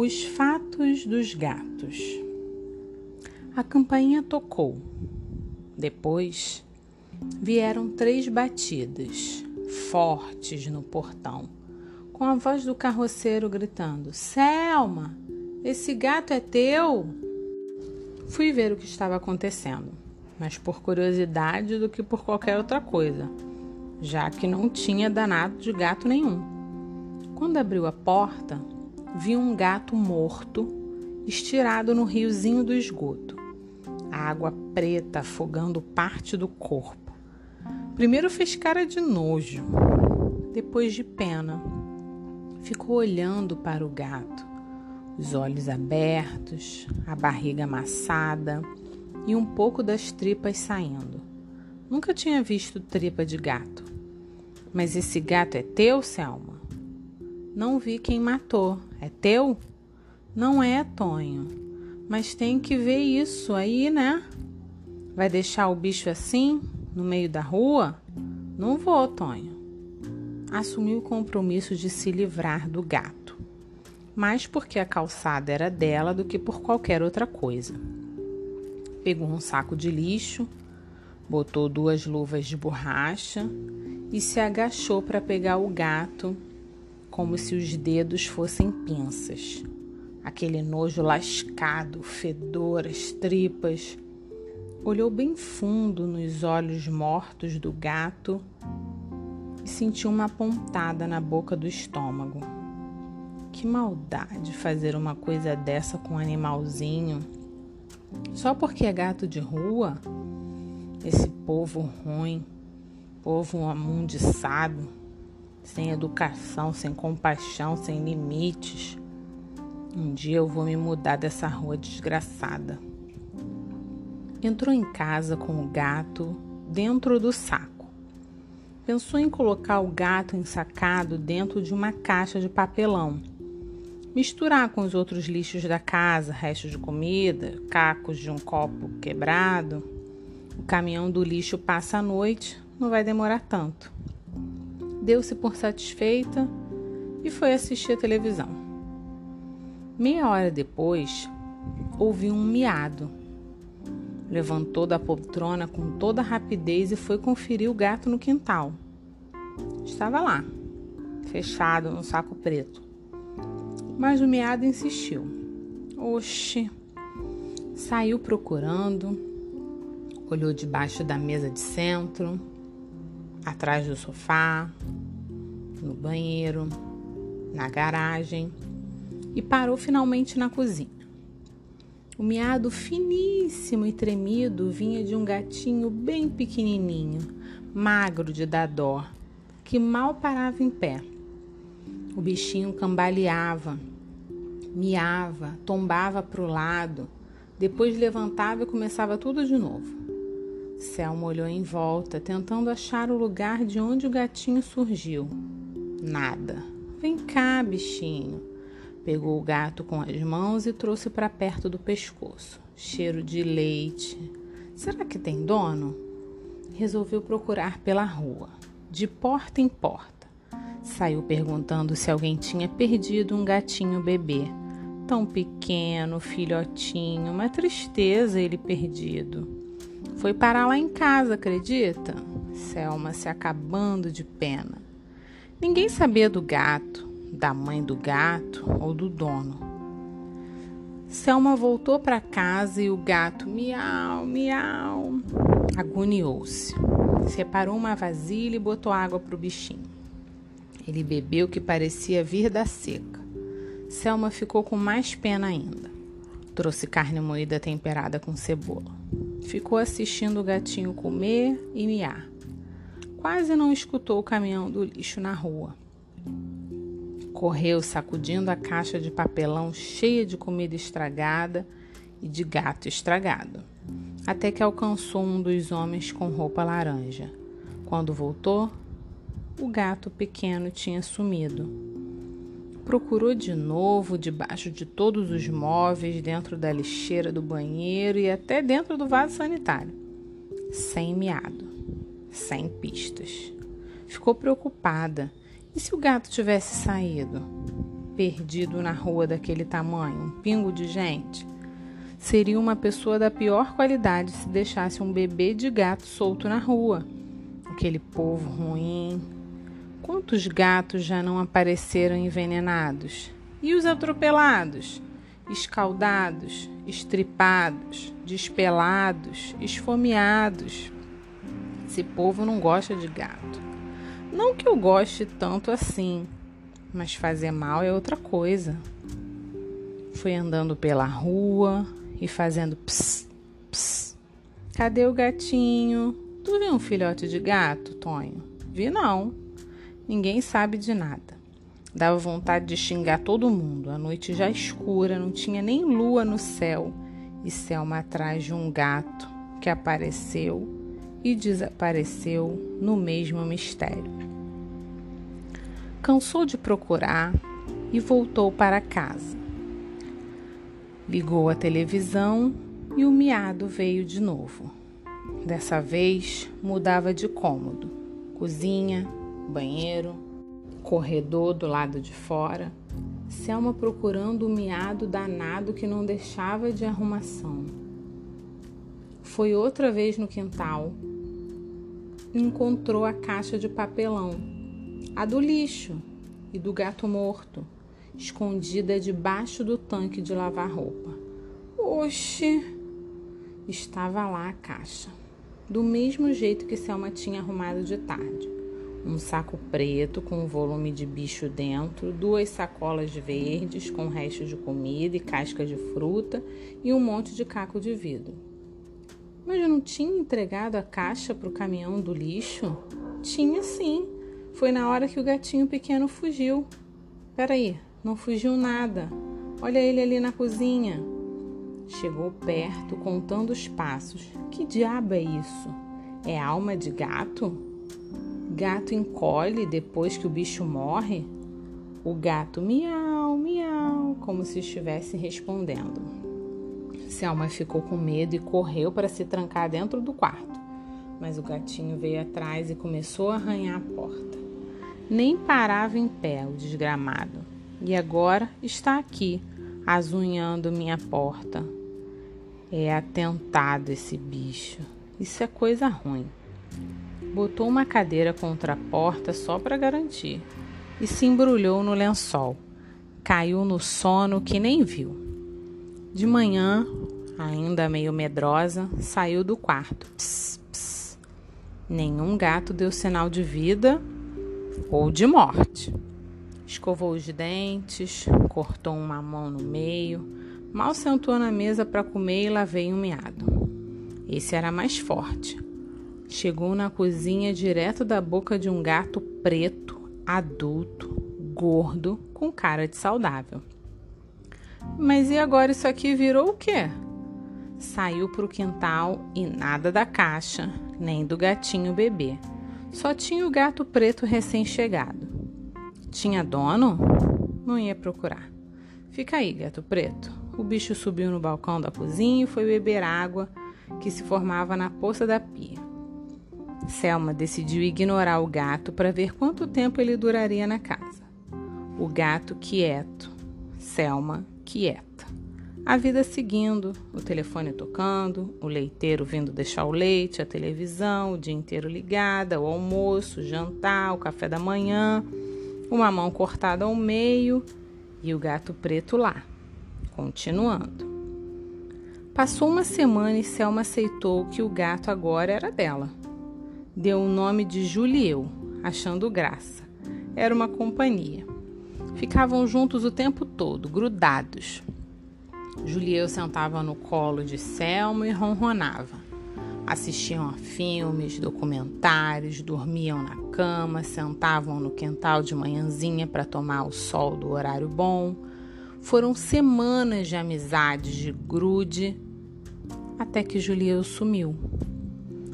Os fatos dos gatos. A campainha tocou. Depois vieram três batidas, fortes no portão, com a voz do carroceiro gritando: Selma, esse gato é teu? Fui ver o que estava acontecendo, mas por curiosidade do que por qualquer outra coisa, já que não tinha danado de gato nenhum. Quando abriu a porta, vi um gato morto estirado no riozinho do esgoto, a água preta afogando parte do corpo. Primeiro fez cara de nojo, depois de pena. Ficou olhando para o gato, os olhos abertos, a barriga amassada e um pouco das tripas saindo. Nunca tinha visto tripa de gato. Mas esse gato é teu, Selma? Não vi quem matou. É teu? Não é, Tonho. Mas tem que ver isso aí, né? Vai deixar o bicho assim, no meio da rua? Não vou, Tonho. Assumiu o compromisso de se livrar do gato, mais porque a calçada era dela do que por qualquer outra coisa. Pegou um saco de lixo, botou duas luvas de borracha e se agachou para pegar o gato como se os dedos fossem pinças. Aquele nojo lascado, fedor, as tripas. Olhou bem fundo nos olhos mortos do gato e sentiu uma pontada na boca do estômago. Que maldade fazer uma coisa dessa com um animalzinho. Só porque é gato de rua? Esse povo ruim, povo amundiçado sem educação, sem compaixão, sem limites. Um dia eu vou me mudar dessa rua desgraçada. Entrou em casa com o gato dentro do saco. Pensou em colocar o gato ensacado dentro de uma caixa de papelão. Misturar com os outros lixos da casa, restos de comida, cacos de um copo quebrado. O caminhão do lixo passa a noite, não vai demorar tanto deu-se por satisfeita e foi assistir a televisão. Meia hora depois, ouviu um miado. Levantou da poltrona com toda rapidez e foi conferir o gato no quintal. Estava lá, fechado no saco preto. Mas o miado insistiu. Oxe! Saiu procurando, olhou debaixo da mesa de centro, atrás do sofá, no banheiro, na garagem e parou finalmente na cozinha. O miado finíssimo e tremido vinha de um gatinho bem pequenininho, magro de dar dó, que mal parava em pé. O bichinho cambaleava, miava, tombava para o lado, depois levantava e começava tudo de novo. Selma olhou em volta, tentando achar o lugar de onde o gatinho surgiu. Nada. Vem cá, bichinho. Pegou o gato com as mãos e trouxe para perto do pescoço. Cheiro de leite. Será que tem dono? Resolveu procurar pela rua, de porta em porta. Saiu perguntando se alguém tinha perdido um gatinho bebê. Tão pequeno, filhotinho, uma tristeza ele perdido. Foi parar lá em casa, acredita? Selma se acabando de pena. Ninguém sabia do gato, da mãe do gato ou do dono. Selma voltou para casa e o gato, miau, miau, agoniou-se. Separou uma vasilha e botou água para o bichinho. Ele bebeu que parecia vir da seca. Selma ficou com mais pena ainda. Trouxe carne moída temperada com cebola. Ficou assistindo o gatinho comer e miar. Quase não escutou o caminhão do lixo na rua. Correu sacudindo a caixa de papelão cheia de comida estragada e de gato estragado, até que alcançou um dos homens com roupa laranja. Quando voltou, o gato pequeno tinha sumido. Procurou de novo debaixo de todos os móveis, dentro da lixeira do banheiro e até dentro do vaso sanitário. Sem miado, sem pistas. Ficou preocupada. E se o gato tivesse saído? perdido na rua daquele tamanho, um pingo de gente? Seria uma pessoa da pior qualidade se deixasse um bebê de gato solto na rua. Aquele povo ruim. Quantos gatos já não apareceram envenenados? E os atropelados? Escaldados, estripados, despelados, esfomeados. Esse povo não gosta de gato. Não que eu goste tanto assim, mas fazer mal é outra coisa. Fui andando pela rua e fazendo ps, ps. Cadê o gatinho? Tu viu um filhote de gato, Tonho? Vi não. Ninguém sabe de nada. Dava vontade de xingar todo mundo. A noite já escura, não tinha nem lua no céu. E Selma atrás de um gato que apareceu e desapareceu no mesmo mistério. Cansou de procurar e voltou para casa. Ligou a televisão e o miado veio de novo. Dessa vez mudava de cômodo: cozinha, banheiro, corredor do lado de fora. Selma procurando o miado danado que não deixava de arrumação. Foi outra vez no quintal, encontrou a caixa de papelão, a do lixo e do gato morto, escondida debaixo do tanque de lavar roupa. Oxe! Estava lá a caixa, do mesmo jeito que Selma tinha arrumado de tarde. Um saco preto com um volume de bicho dentro, duas sacolas verdes com restos de comida e cascas de fruta e um monte de caco de vidro. Mas eu não tinha entregado a caixa para o caminhão do lixo? Tinha sim. Foi na hora que o gatinho pequeno fugiu. Peraí, não fugiu nada. Olha ele ali na cozinha. Chegou perto, contando os passos. Que diabo é isso? É alma de gato? Gato encolhe depois que o bicho morre? O gato miau, miau, como se estivesse respondendo. Selma ficou com medo e correu para se trancar dentro do quarto. Mas o gatinho veio atrás e começou a arranhar a porta. Nem parava em pé o desgramado. E agora está aqui, azunhando minha porta. É atentado esse bicho. Isso é coisa ruim. Botou uma cadeira contra a porta só para garantir e se embrulhou no lençol. Caiu no sono que nem viu. De manhã, ainda meio medrosa, saiu do quarto. Pss, pss. Nenhum gato deu sinal de vida ou de morte. Escovou os dentes, cortou uma mão no meio, mal sentou na mesa para comer e lá veio um miado. Esse era mais forte. Chegou na cozinha direto da boca de um gato preto, adulto, gordo, com cara de saudável. Mas e agora isso aqui virou o quê? Saiu para o quintal e nada da caixa, nem do gatinho bebê. Só tinha o gato preto recém-chegado. Tinha dono? Não ia procurar. Fica aí, gato preto. O bicho subiu no balcão da cozinha e foi beber água que se formava na poça da pia. Selma decidiu ignorar o gato para ver quanto tempo ele duraria na casa. O gato quieto. Selma quieta. A vida seguindo, o telefone tocando, o leiteiro vindo deixar o leite, a televisão, o dia inteiro ligada, o almoço, o jantar, o café da manhã, uma mão cortada ao meio e o gato preto lá, continuando. Passou uma semana e Selma aceitou que o gato agora era dela. Deu o nome de Julieu, achando graça. Era uma companhia. Ficavam juntos o tempo todo, grudados. Julieu sentava no colo de Selma e ronronava. Assistiam a filmes, documentários, dormiam na cama, sentavam no quintal de manhãzinha para tomar o sol do horário bom. Foram semanas de amizade, de grude, até que Julieu sumiu.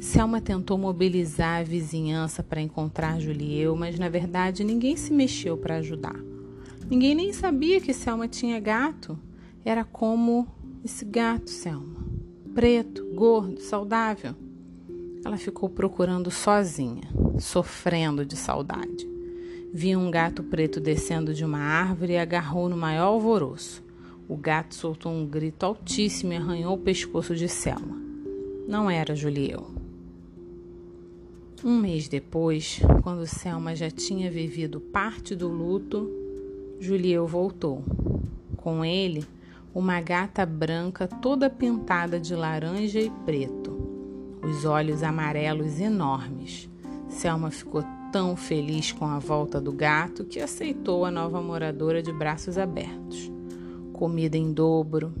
Selma tentou mobilizar a vizinhança para encontrar Julieu, mas na verdade ninguém se mexeu para ajudar. Ninguém nem sabia que Selma tinha gato. Era como esse gato, Selma. Preto, gordo, saudável. Ela ficou procurando sozinha, sofrendo de saudade. viu um gato preto descendo de uma árvore e agarrou no maior alvoroço. O gato soltou um grito altíssimo e arranhou o pescoço de Selma. Não era Julieu. Um mês depois, quando Selma já tinha vivido parte do luto, Julieu voltou. Com ele, uma gata branca toda pintada de laranja e preto, os olhos amarelos enormes. Selma ficou tão feliz com a volta do gato que aceitou a nova moradora de braços abertos. Comida em dobro,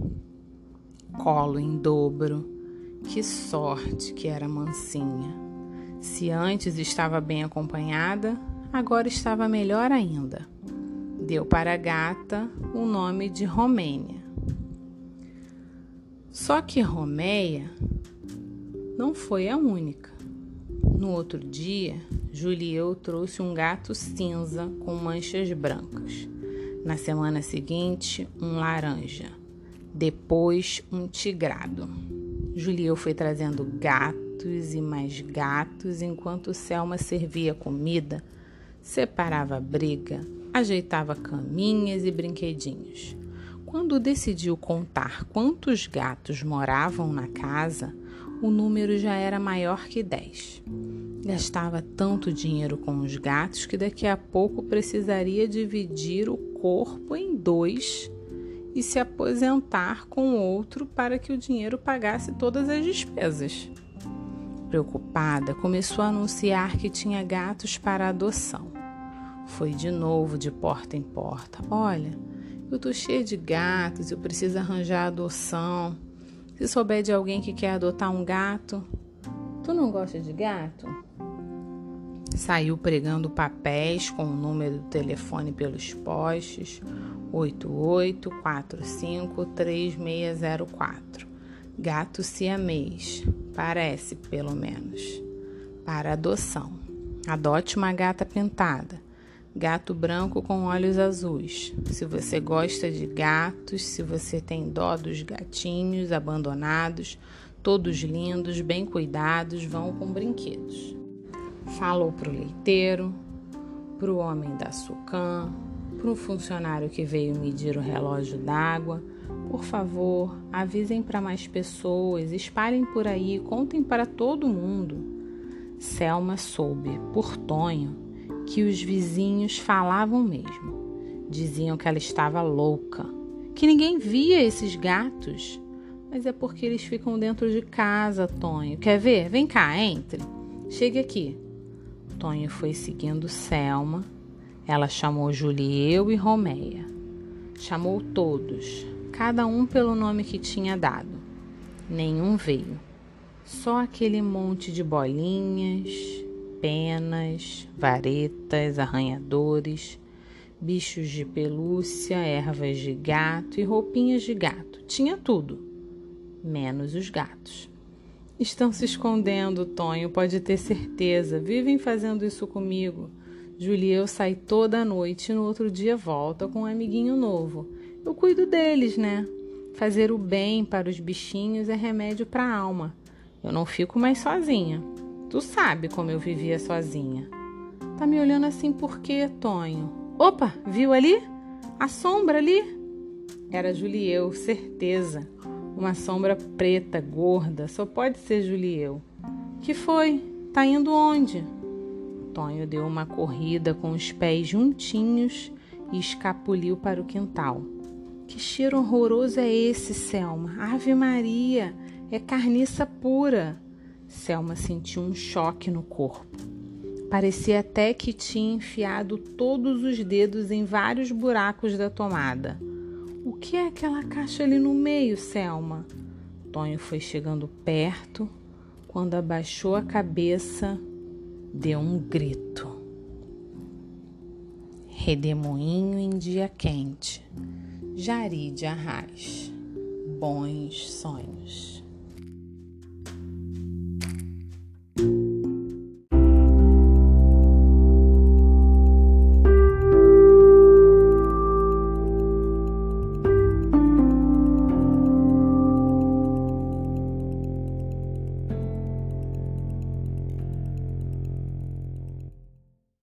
colo em dobro. Que sorte que era mansinha. Se antes estava bem acompanhada, agora estava melhor ainda. Deu para a gata o nome de Romênia. Só que Romeia não foi a única. No outro dia, Julieu trouxe um gato cinza com manchas brancas. Na semana seguinte, um laranja. Depois, um tigrado. Julieu foi trazendo gato gatos e mais gatos enquanto Selma servia comida, separava briga, ajeitava caminhas e brinquedinhos. Quando decidiu contar quantos gatos moravam na casa, o número já era maior que dez. Gastava tanto dinheiro com os gatos que daqui a pouco precisaria dividir o corpo em dois e se aposentar com outro para que o dinheiro pagasse todas as despesas. Preocupada, começou a anunciar que tinha gatos para adoção. Foi de novo de porta em porta. Olha, eu tô cheia de gatos, eu preciso arranjar adoção. Se souber de alguém que quer adotar um gato, tu não gosta de gato? Saiu pregando papéis com o número do telefone pelos postes 88453604. Gato siamês, parece pelo menos. Para adoção. Adote uma gata pintada. Gato branco com olhos azuis. Se você gosta de gatos, se você tem dó dos gatinhos abandonados, todos lindos, bem cuidados, vão com brinquedos. Falou pro leiteiro, pro homem da Sucam, pro funcionário que veio medir o relógio d'água por favor, avisem para mais pessoas, espalhem por aí, contem para todo mundo. Selma soube, por Tonho, que os vizinhos falavam mesmo. Diziam que ela estava louca, que ninguém via esses gatos. Mas é porque eles ficam dentro de casa, Tonho. Quer ver? Vem cá, entre. Chegue aqui. Tonho foi seguindo Selma. Ela chamou Julieu e Romeia. Chamou todos, cada um pelo nome que tinha dado. Nenhum veio. Só aquele monte de bolinhas, penas, varetas, arranhadores, bichos de pelúcia, ervas de gato e roupinhas de gato. Tinha tudo, menos os gatos. Estão se escondendo, Tonho, pode ter certeza. Vivem fazendo isso comigo. Julieu sai toda noite e no outro dia volta com um amiguinho novo eu cuido deles, né? Fazer o bem para os bichinhos é remédio para a alma. Eu não fico mais sozinha. Tu sabe como eu vivia sozinha. Tá me olhando assim por quê, Tonho? Opa, viu ali? A sombra ali? Era Julieu, certeza. Uma sombra preta, gorda, só pode ser Julieu. Que foi? Tá indo onde? Tonho deu uma corrida com os pés juntinhos e escapuliu para o quintal. Que cheiro horroroso é esse, Selma? Ave Maria, é carniça pura. Selma sentiu um choque no corpo. Parecia até que tinha enfiado todos os dedos em vários buracos da tomada. O que é aquela caixa ali no meio, Selma? Tonho foi chegando perto. Quando abaixou a cabeça, deu um grito. Redemoinho em dia quente. Jari de Arraes. Bons sonhos.